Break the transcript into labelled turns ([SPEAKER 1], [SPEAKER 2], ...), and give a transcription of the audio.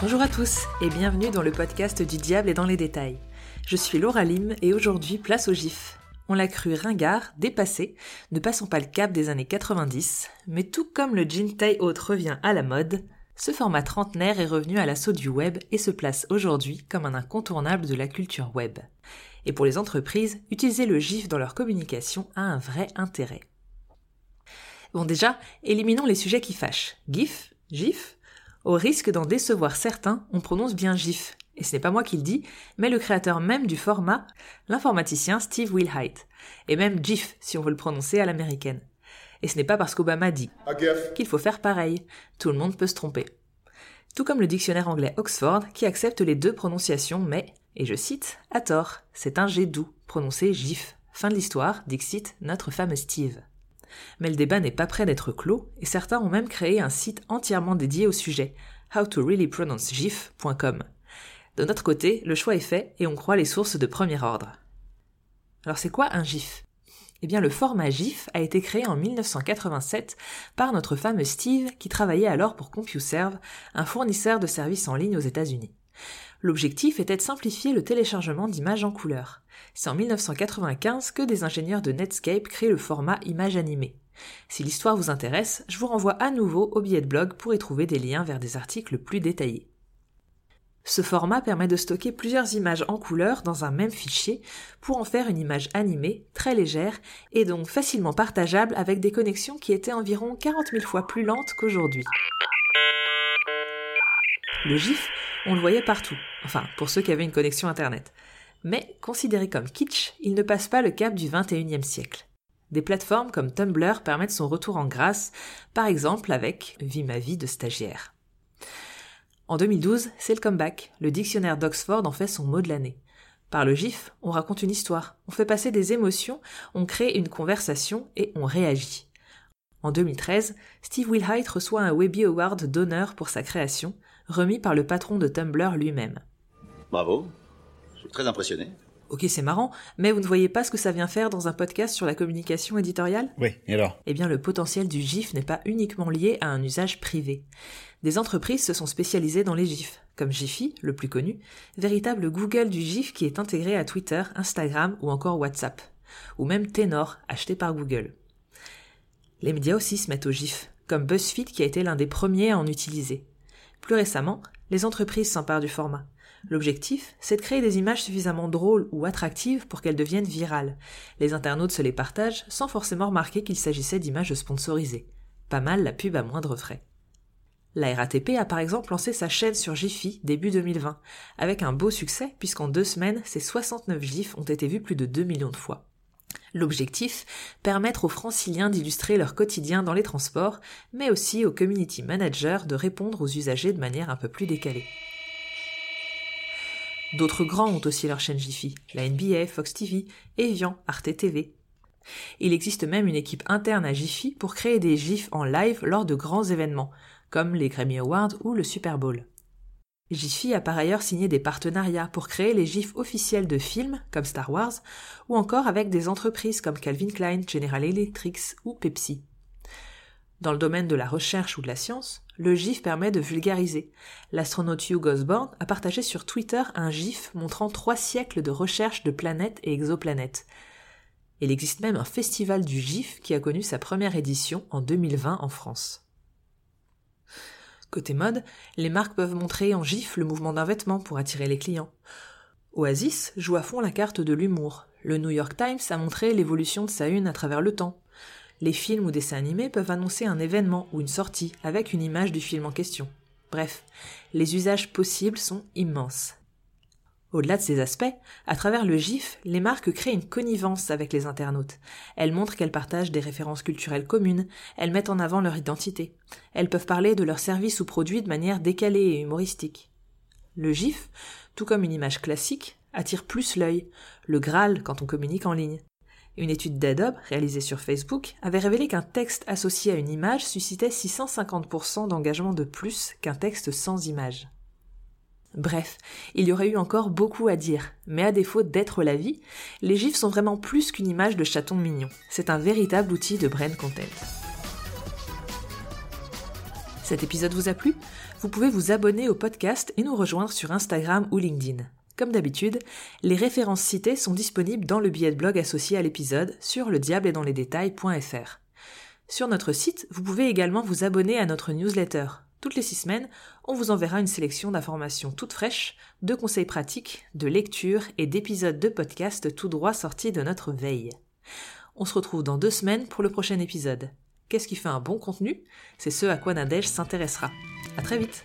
[SPEAKER 1] Bonjour à tous et bienvenue dans le podcast du diable et dans les détails. Je suis Laura Lim et aujourd'hui place au GIF. On l'a cru ringard, dépassé, ne passons pas le cap des années 90, mais tout comme le jean taille haute revient à la mode, ce format trentenaire est revenu à l'assaut du web et se place aujourd'hui comme un incontournable de la culture web. Et pour les entreprises, utiliser le GIF dans leur communication a un vrai intérêt. Bon déjà, éliminons les sujets qui fâchent. GIF GIF Au risque d'en décevoir certains, on prononce bien GIF. Et ce n'est pas moi qui le dis, mais le créateur même du format, l'informaticien Steve Wilhite. Et même GIF, si on veut le prononcer à l'américaine. Et ce n'est pas parce qu'Obama dit qu'il faut faire pareil. Tout le monde peut se tromper. Tout comme le dictionnaire anglais Oxford qui accepte les deux prononciations, mais, et je cite, à tort, c'est un G doux, prononcé GIF. Fin de l'histoire, dixit notre fameux Steve. Mais le débat n'est pas prêt d'être clos, et certains ont même créé un site entièrement dédié au sujet, howtoreallypronouncegif.com. De notre côté, le choix est fait et on croit les sources de premier ordre. Alors c'est quoi un GIF? Eh bien le format GIF a été créé en 1987 par notre fameux Steve qui travaillait alors pour CompuServe, un fournisseur de services en ligne aux États-Unis. L'objectif était de simplifier le téléchargement d'images en couleur. C'est en 1995 que des ingénieurs de Netscape créent le format image animée. Si l'histoire vous intéresse, je vous renvoie à nouveau au billet de blog pour y trouver des liens vers des articles plus détaillés. Ce format permet de stocker plusieurs images en couleur dans un même fichier pour en faire une image animée, très légère et donc facilement partageable avec des connexions qui étaient environ 40 000 fois plus lentes qu'aujourd'hui. Le GIF, on le voyait partout, enfin pour ceux qui avaient une connexion Internet. Mais considéré comme kitsch, il ne passe pas le cap du 21e siècle. Des plateformes comme Tumblr permettent son retour en grâce, par exemple avec Vie ma vie de stagiaire. En 2012, c'est le comeback. Le dictionnaire d'Oxford en fait son mot de l'année. Par le GIF, on raconte une histoire, on fait passer des émotions, on crée une conversation et on réagit. En 2013, Steve Wilhite reçoit un Webby Award d'honneur pour sa création, remis par le patron de Tumblr lui-même.
[SPEAKER 2] Bravo, je suis très impressionné.
[SPEAKER 1] Ok, c'est marrant, mais vous ne voyez pas ce que ça vient faire dans un podcast sur la communication éditoriale?
[SPEAKER 3] Oui, et alors?
[SPEAKER 1] Eh bien, le potentiel du GIF n'est pas uniquement lié à un usage privé. Des entreprises se sont spécialisées dans les GIFs, comme Jiffy, le plus connu, véritable Google du GIF qui est intégré à Twitter, Instagram ou encore WhatsApp, ou même Tenor, acheté par Google. Les médias aussi se mettent au GIF, comme BuzzFeed qui a été l'un des premiers à en utiliser. Plus récemment, les entreprises s'emparent du format. L'objectif, c'est de créer des images suffisamment drôles ou attractives pour qu'elles deviennent virales. Les internautes se les partagent sans forcément remarquer qu'il s'agissait d'images sponsorisées. Pas mal la pub à moindre frais. La RATP a par exemple lancé sa chaîne sur Jiffy début 2020, avec un beau succès puisqu'en deux semaines, ses 69 gifs ont été vus plus de 2 millions de fois. L'objectif, permettre aux franciliens d'illustrer leur quotidien dans les transports, mais aussi aux community managers de répondre aux usagers de manière un peu plus décalée. D'autres grands ont aussi leur chaîne Jiffy, la NBA, Fox TV, Evian, Arte TV. Il existe même une équipe interne à Jiffy pour créer des gifs en live lors de grands événements, comme les Grammy Awards ou le Super Bowl. Jiffy a par ailleurs signé des partenariats pour créer les gifs officiels de films comme Star Wars ou encore avec des entreprises comme Calvin Klein, General Electric ou Pepsi. Dans le domaine de la recherche ou de la science, le GIF permet de vulgariser. L'astronaute Hugh Osborne a partagé sur Twitter un GIF montrant trois siècles de recherche de planètes et exoplanètes. Il existe même un festival du GIF qui a connu sa première édition en 2020 en France. Côté mode, les marques peuvent montrer en GIF le mouvement d'un vêtement pour attirer les clients. Oasis joue à fond la carte de l'humour. Le New York Times a montré l'évolution de sa une à travers le temps les films ou dessins animés peuvent annoncer un événement ou une sortie avec une image du film en question. Bref, les usages possibles sont immenses. Au-delà de ces aspects, à travers le GIF, les marques créent une connivence avec les internautes. Elles montrent qu'elles partagent des références culturelles communes, elles mettent en avant leur identité. Elles peuvent parler de leurs services ou produits de manière décalée et humoristique. Le GIF, tout comme une image classique, attire plus l'œil, le Graal quand on communique en ligne. Une étude d'Adobe, réalisée sur Facebook, avait révélé qu'un texte associé à une image suscitait 650% d'engagement de plus qu'un texte sans image. Bref, il y aurait eu encore beaucoup à dire, mais à défaut d'être la vie, les gifs sont vraiment plus qu'une image de chaton mignon. C'est un véritable outil de brand content. Cet épisode vous a plu? Vous pouvez vous abonner au podcast et nous rejoindre sur Instagram ou LinkedIn. Comme d'habitude, les références citées sont disponibles dans le billet de blog associé à l'épisode sur le diable et dans les détails.fr. Sur notre site, vous pouvez également vous abonner à notre newsletter. Toutes les six semaines, on vous enverra une sélection d'informations toutes fraîches, de conseils pratiques, de lectures et d'épisodes de podcast tout droit sortis de notre veille. On se retrouve dans deux semaines pour le prochain épisode. Qu'est-ce qui fait un bon contenu? C'est ce à quoi Nadège s'intéressera. À très vite